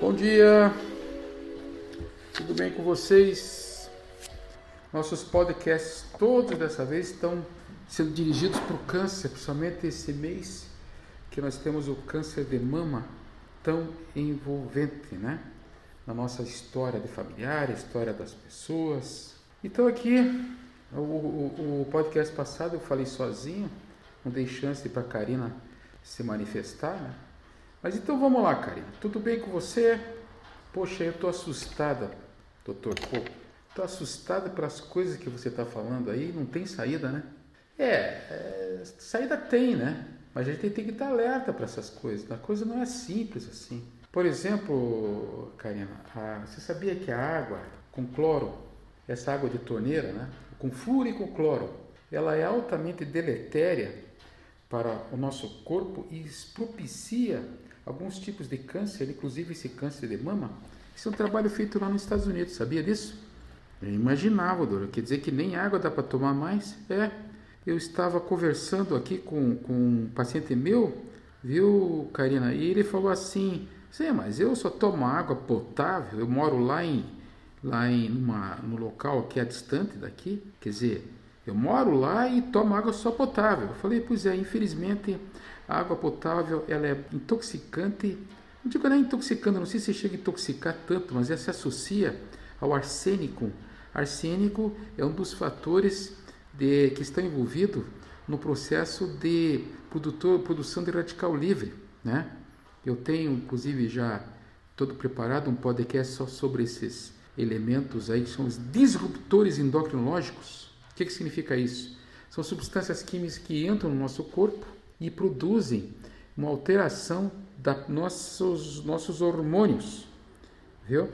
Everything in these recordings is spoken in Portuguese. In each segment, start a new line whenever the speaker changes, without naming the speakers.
Bom dia, tudo bem com vocês? Nossos podcasts todos dessa vez estão sendo dirigidos para o câncer, principalmente esse mês que nós temos o câncer de mama tão envolvente, né? Na nossa história de familiar, história das pessoas. Então aqui, o, o, o podcast passado eu falei sozinho, não dei chance para a Karina se manifestar, né? Mas então vamos lá, Karina. Tudo bem com você? Poxa, eu estou assustada, doutor. Pô, estou assustada pelas coisas que você está falando aí. Não tem saída, né? É, é, saída tem, né? Mas a gente tem que estar alerta para essas coisas. A coisa não é simples assim. Por exemplo, Karina, a, você sabia que a água com cloro, essa água de torneira, né? Com flúor e com cloro, ela é altamente deletéria para o nosso corpo e propicia alguns tipos de câncer, inclusive esse câncer de mama. Isso é um trabalho feito lá nos Estados Unidos, sabia disso? Eu imaginava, Dora. Quer dizer que nem água dá para tomar mais? É. Eu estava conversando aqui com, com um paciente meu, viu, Karina? E ele falou assim: Sim, mas eu só tomo água potável. Eu moro lá em lá em uma, no local que é distante daqui. Quer dizer, eu moro lá e tomo água só potável. Eu falei, pois é, infelizmente a água potável ela é intoxicante. Não digo nem intoxicante, não sei se chega a intoxicar tanto, mas ela se associa ao arsênico. Arsênico é um dos fatores de, que estão envolvidos no processo de produtor, produção de radical livre. Né? Eu tenho, inclusive, já todo preparado um podcast só sobre esses elementos aí, que são os disruptores endocrinológicos. Que, que significa isso? São substâncias químicas que entram no nosso corpo e produzem uma alteração da nossos nossos hormônios, viu?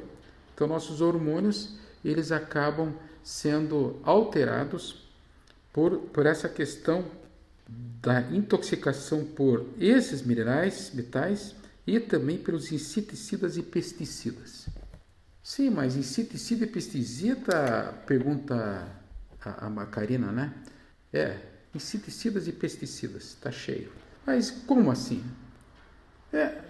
Então nossos hormônios eles acabam sendo alterados por, por essa questão da intoxicação por esses minerais, metais e também pelos inseticidas e pesticidas. Sim, mas inseticida e pesticida, pergunta a, a Karina, né? É, inseticidas e pesticidas, está cheio. Mas como assim? É,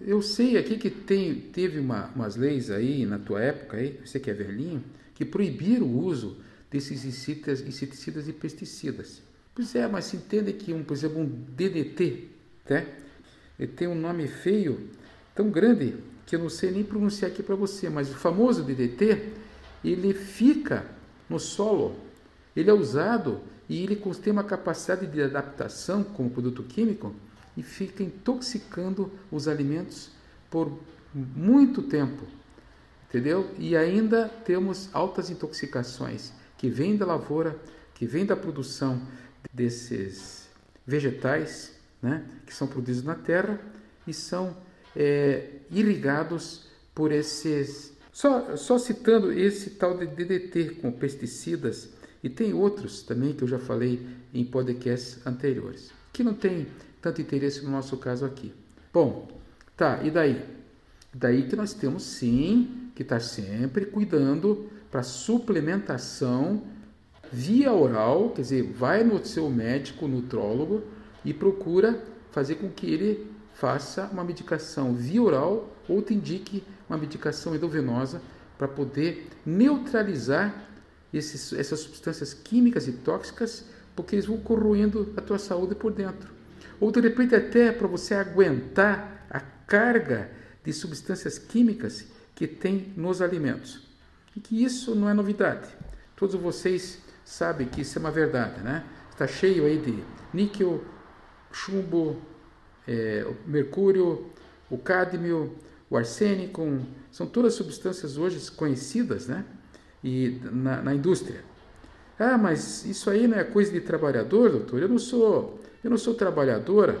eu sei aqui que tem, teve uma, umas leis aí na tua época, aí, você que é velhinho, que proibiram o uso desses inseticidas e pesticidas. Pois é, mas se entende que, um, por exemplo, um DDT, né? ele tem um nome feio, tão grande, que eu não sei nem pronunciar aqui para você, mas o famoso DDT, ele fica no solo, ele é usado e ele tem uma capacidade de adaptação como produto químico e fica intoxicando os alimentos por muito tempo, entendeu? E ainda temos altas intoxicações que vêm da lavoura, que vêm da produção desses vegetais, né, que são produzidos na terra e são é, irrigados por esses. Só, só citando esse tal de DDT com pesticidas e tem outros também que eu já falei em podcasts anteriores, que não tem tanto interesse no nosso caso aqui. Bom, tá, e daí? Daí que nós temos sim que estar sempre cuidando para suplementação via oral, quer dizer, vai no seu médico, nutrólogo e procura fazer com que ele faça uma medicação via oral ou te indique uma medicação endovenosa para poder neutralizar esses, essas substâncias químicas e tóxicas, porque eles vão corroendo a tua saúde por dentro. Ou de repente até para você aguentar a carga de substâncias químicas que tem nos alimentos. E que isso não é novidade. Todos vocês sabem que isso é uma verdade, né? Está cheio aí de níquel, chumbo, é, mercúrio, o cádmio, o arsênico, são todas substâncias hoje conhecidas, né? E na, na indústria. Ah, mas isso aí não é coisa de trabalhador, doutor? Eu não sou, eu não sou trabalhadora.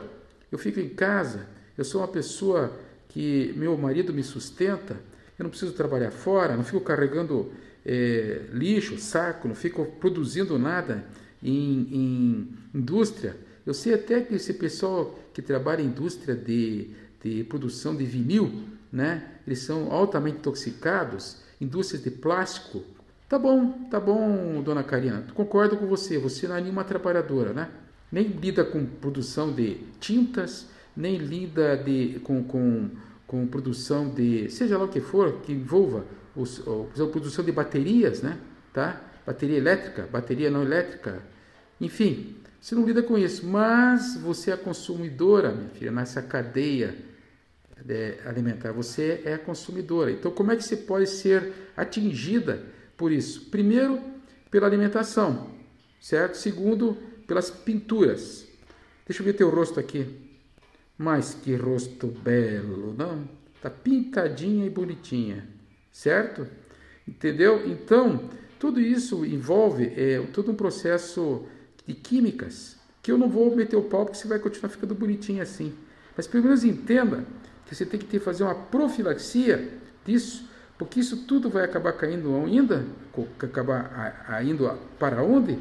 Eu fico em casa. Eu sou uma pessoa que meu marido me sustenta. Eu não preciso trabalhar fora. Não fico carregando é, lixo, saco. Não fico produzindo nada em, em indústria. Eu sei até que esse pessoal que trabalha em indústria de, de produção de vinil, né? Eles são altamente intoxicados indústrias de plástico. Tá bom, tá bom, dona Karina, concordo com você, você não é nenhuma trabalhadora, né? Nem lida com produção de tintas, nem lida de, com, com, com produção de, seja lá o que for, que envolva os, a produção de baterias, né? Tá? Bateria elétrica, bateria não elétrica, enfim, você não lida com isso, mas você é consumidora, minha filha, nessa cadeia alimentar. Você é consumidora. Então, como é que você pode ser atingida por isso? Primeiro, pela alimentação, certo? Segundo, pelas pinturas. Deixa eu ver teu rosto aqui. Mas que rosto belo, não? Tá pintadinha e bonitinha, certo? Entendeu? Então, tudo isso envolve é, todo um processo de químicas que eu não vou meter o pau porque você vai continuar ficando bonitinho assim. Mas pelo menos entenda que você tem que ter, fazer uma profilaxia disso, porque isso tudo vai acabar caindo ainda, acabar indo para onde?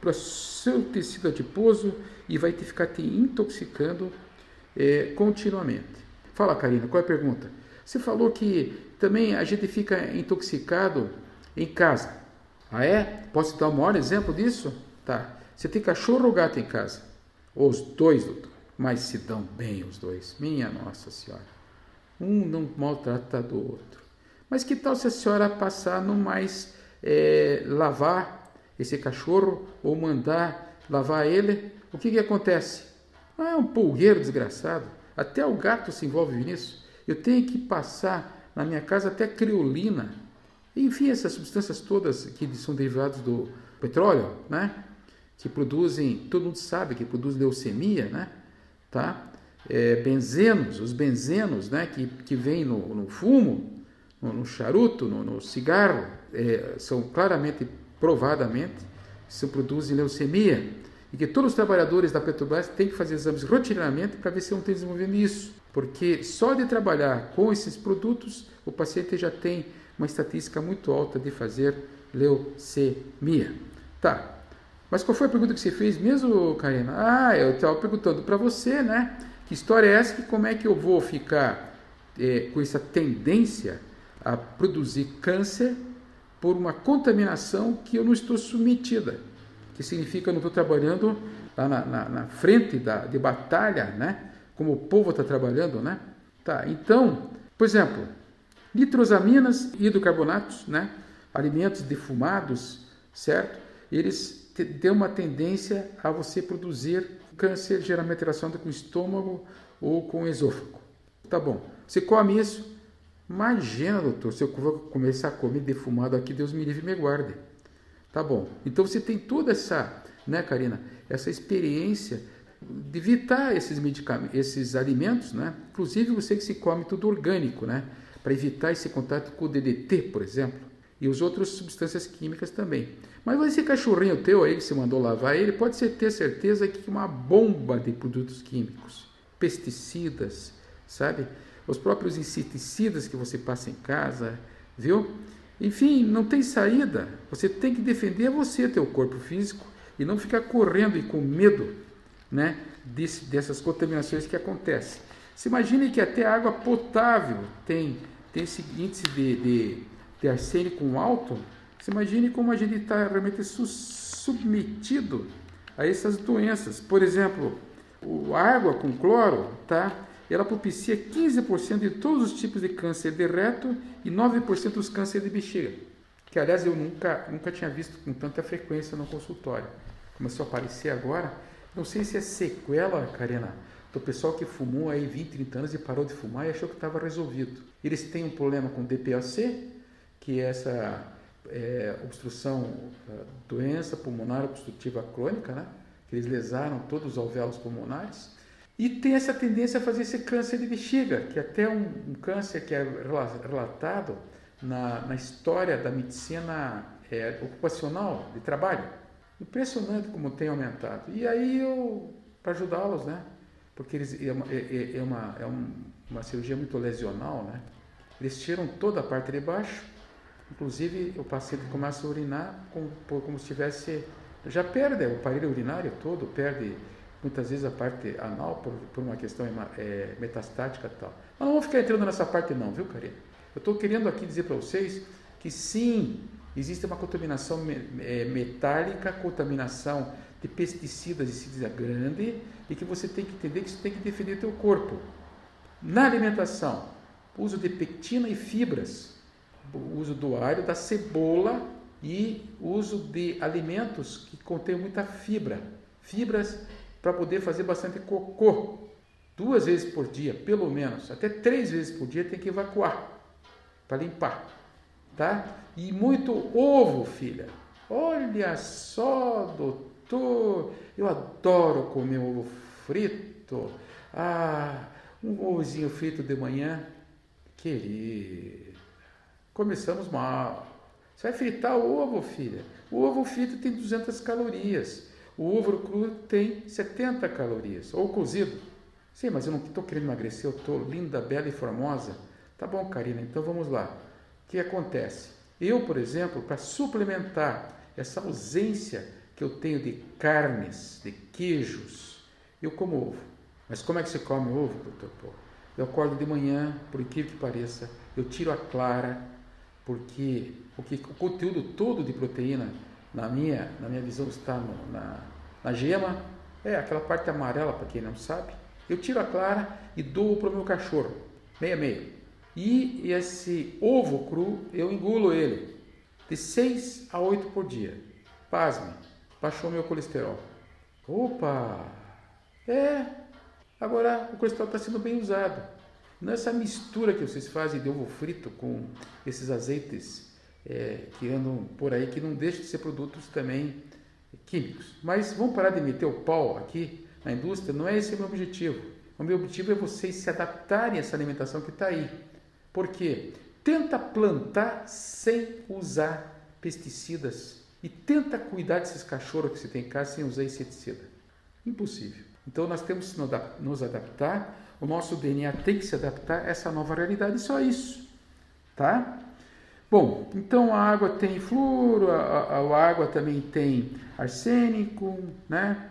Para o seu tecido adiposo e vai te ficar te intoxicando é, continuamente. Fala, Karina, qual é a pergunta? Você falou que também a gente fica intoxicado em casa. Ah, é? Posso dar um maior exemplo disso? Tá. Você tem cachorro ou gato em casa? Os dois, doutor. Mas se dão bem os dois. Minha Nossa Senhora. Um não maltrata do outro. Mas que tal se a senhora passar no mais é, lavar esse cachorro ou mandar lavar ele? O que, que acontece? Ah, é um pulgueiro desgraçado. Até o gato se envolve nisso. Eu tenho que passar na minha casa até criolina. Enfim, essas substâncias todas que são derivadas do petróleo, né? Que produzem, todo mundo sabe que produz leucemia, né? Tá? É, benzenos, os benzenos, né? Que, que vêm no, no fumo, no, no charuto, no, no cigarro, é, são claramente, provadamente, se produzem leucemia e que todos os trabalhadores da Petrobras têm que fazer exames rotineiramente para ver se não tem desenvolvendo isso. Porque só de trabalhar com esses produtos, o paciente já tem uma estatística muito alta de fazer leucemia. Tá. Mas qual foi a pergunta que você fez mesmo, Karina? Ah, eu estava perguntando para você, né? Que história é essa? Que como é que eu vou ficar é, com essa tendência a produzir câncer por uma contaminação que eu não estou submetida? que significa eu não estou trabalhando lá na, na, na frente da, de batalha, né? Como o povo está trabalhando, né? Tá, então, por exemplo, nitrosaminas e hidrocarbonatos, né? Alimentos defumados, certo? Eles têm uma tendência a você produzir câncer, geralmente relacionado com o estômago ou com o esôfago. Tá bom. Você come isso? Imagina, doutor, se eu começar a comer defumado aqui, Deus me livre e me guarde. Tá bom. Então você tem toda essa, né, Karina, essa experiência de evitar esses medicamentos, esses alimentos, né? Inclusive você que se come tudo orgânico, né? Para evitar esse contato com o DDT, por exemplo, e os outras substâncias químicas também. Mas esse cachorrinho teu aí que você mandou lavar, ele pode ter certeza que uma bomba de produtos químicos, pesticidas, sabe? Os próprios inseticidas que você passa em casa, viu? Enfim, não tem saída. Você tem que defender você, teu corpo físico, e não ficar correndo e com medo né, desse, dessas contaminações que acontecem. Se imagine que até a água potável tem, tem esse índice de, de, de arsênico alto. Imagine como a gente está realmente submetido a essas doenças. Por exemplo, a água com cloro, tá? ela propicia 15% de todos os tipos de câncer de reto e 9% dos cânceres de bexiga. Que, aliás, eu nunca, nunca tinha visto com tanta frequência no consultório. Começou a aparecer agora. Não sei se é sequela, Karina, do pessoal que fumou aí 20, 30 anos e parou de fumar e achou que estava resolvido. Eles têm um problema com DPOC, que é essa é, obstrução, é, doença pulmonar obstrutiva crônica, né? que eles lesaram todos os alvéolos pulmonares e tem essa tendência a fazer esse câncer de bexiga, que é até um, um câncer que é relatado na, na história da medicina é, ocupacional, de trabalho. Impressionante como tem aumentado. E aí eu, para ajudá-los, né? Porque eles, é, uma, é, é, é uma, é um, uma cirurgia muito lesional, né? Eles tiram toda a parte de baixo, inclusive o paciente começa a urinar como, como se tivesse. Já perde o aparelho urinário todo, perde muitas vezes a parte anal por, por uma questão é, metastática e tal. Mas não vou ficar entrando nessa parte não, viu, Karina? Eu estou querendo aqui dizer para vocês que sim, existe uma contaminação é, metálica, contaminação de pesticidas de cida grande e que você tem que entender que você tem que defender teu corpo. Na alimentação, uso de pectina e fibras, o uso do alho, da cebola e uso de alimentos que contêm muita fibra, fibras para poder fazer bastante cocô. Duas vezes por dia, pelo menos, até três vezes por dia tem que evacuar para limpar, tá? E muito ovo, filha. Olha só, doutor, eu adoro comer ovo frito. Ah, um ovozinho frito de manhã, querido. Começamos mal. Você vai fritar o ovo, filha. O ovo frito tem 200 calorias. O ovo cru tem 70 calorias. Ou cozido. Sim, mas eu não estou querendo emagrecer, eu estou linda, bela e formosa. Tá bom, Karina, então vamos lá. O que acontece? Eu, por exemplo, para suplementar essa ausência que eu tenho de carnes, de queijos, eu como ovo. Mas como é que você come ovo, doutor Paulo? Eu acordo de manhã, por incrível que pareça, eu tiro a clara, porque o, que, o conteúdo todo de proteína, na minha, na minha visão, está no, na, na gema, é aquela parte amarela, para quem não sabe. Eu tiro a clara e dou para o meu cachorro, meia meia. E esse ovo cru, eu engulo ele de 6 a 8 por dia. Pasme, baixou meu colesterol. Opa! É, agora o colesterol está sendo bem usado. Nessa mistura que vocês fazem de ovo frito com esses azeites é, que andam por aí, que não deixam de ser produtos também químicos. Mas vamos parar de meter o pau aqui na indústria, não é esse o meu objetivo. O meu objetivo é vocês se adaptarem a essa alimentação que está aí. Por quê? Tenta plantar sem usar pesticidas e tenta cuidar desses cachorros que você tem em casa sem usar inseticida. Impossível. Então nós temos que nos adaptar, o nosso DNA tem que se adaptar a essa nova realidade, só isso. Tá? Bom, então a água tem flúor, a, a, a água também tem arsênico, né?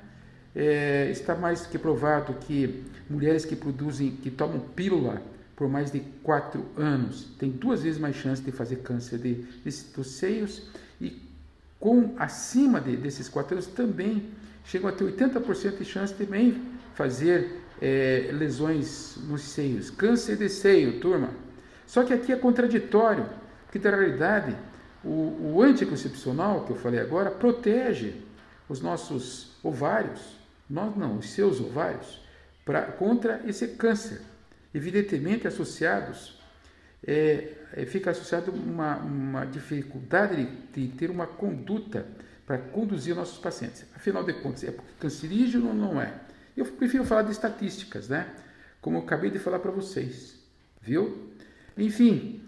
É, está mais que provado que mulheres que produzem, que tomam pílula por mais de 4 anos, tem duas vezes mais chance de fazer câncer de, de, seios e com acima de, desses 4 anos também chegam a ter 80% de chance de também fazer é, lesões nos seios. Câncer de seio, turma. Só que aqui é contraditório, porque na realidade o, o anticoncepcional que eu falei agora protege os nossos ovários, nós não, os seus ovários, pra, contra esse câncer evidentemente associados, é, é, fica associado uma, uma dificuldade de, de ter uma conduta para conduzir nossos pacientes. Afinal de contas, é cancerígeno ou não é? Eu prefiro falar de estatísticas, né? Como eu acabei de falar para vocês, viu? Enfim,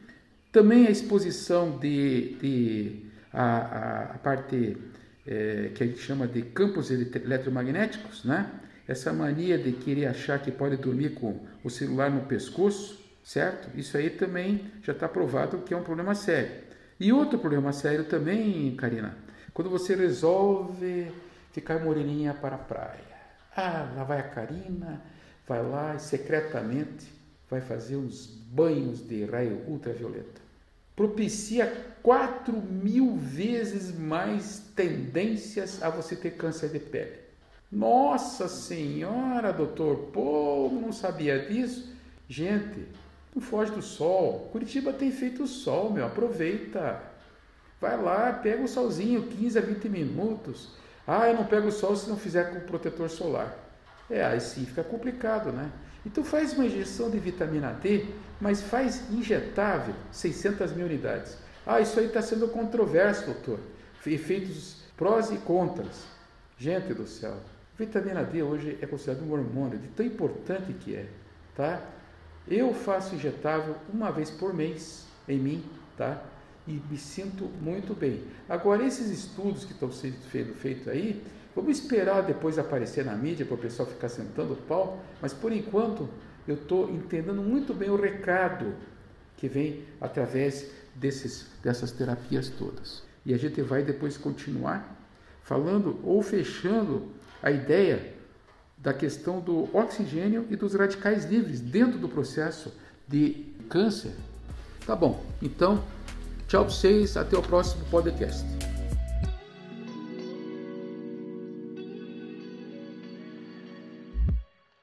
também a exposição de, de a, a, a parte é, que a gente chama de campos eletromagnéticos, né? essa mania de querer achar que pode dormir com o celular no pescoço, certo? Isso aí também já está provado que é um problema sério. E outro problema sério também, Karina, quando você resolve ficar moreninha para a praia. Ah, lá vai a Karina, vai lá e secretamente vai fazer uns banhos de raio ultravioleta. Propicia 4 mil vezes mais tendências a você ter câncer de pele. Nossa Senhora, doutor, pô, não sabia disso. Gente, não foge do sol. Curitiba tem feito sol, meu, aproveita. Vai lá, pega o solzinho, 15 a 20 minutos. Ah, eu não pego o sol se não fizer com protetor solar. É, aí sim fica complicado, né? Então faz uma injeção de vitamina D, mas faz injetável, 600 mil unidades. Ah, isso aí está sendo controverso, doutor. Efeitos prós e contras. Gente do céu, Vitamina D hoje é considerado um hormônio de tão importante que é, tá? Eu faço injetável uma vez por mês em mim, tá? E me sinto muito bem. Agora, esses estudos que estão sendo feitos aí, vamos esperar depois aparecer na mídia para o pessoal ficar sentando o pau, mas por enquanto eu estou entendendo muito bem o recado que vem através desses, dessas terapias todas. E a gente vai depois continuar falando ou fechando a ideia da questão do oxigênio e dos radicais livres dentro do processo de câncer. Tá bom, então, tchau para vocês, até o próximo podcast.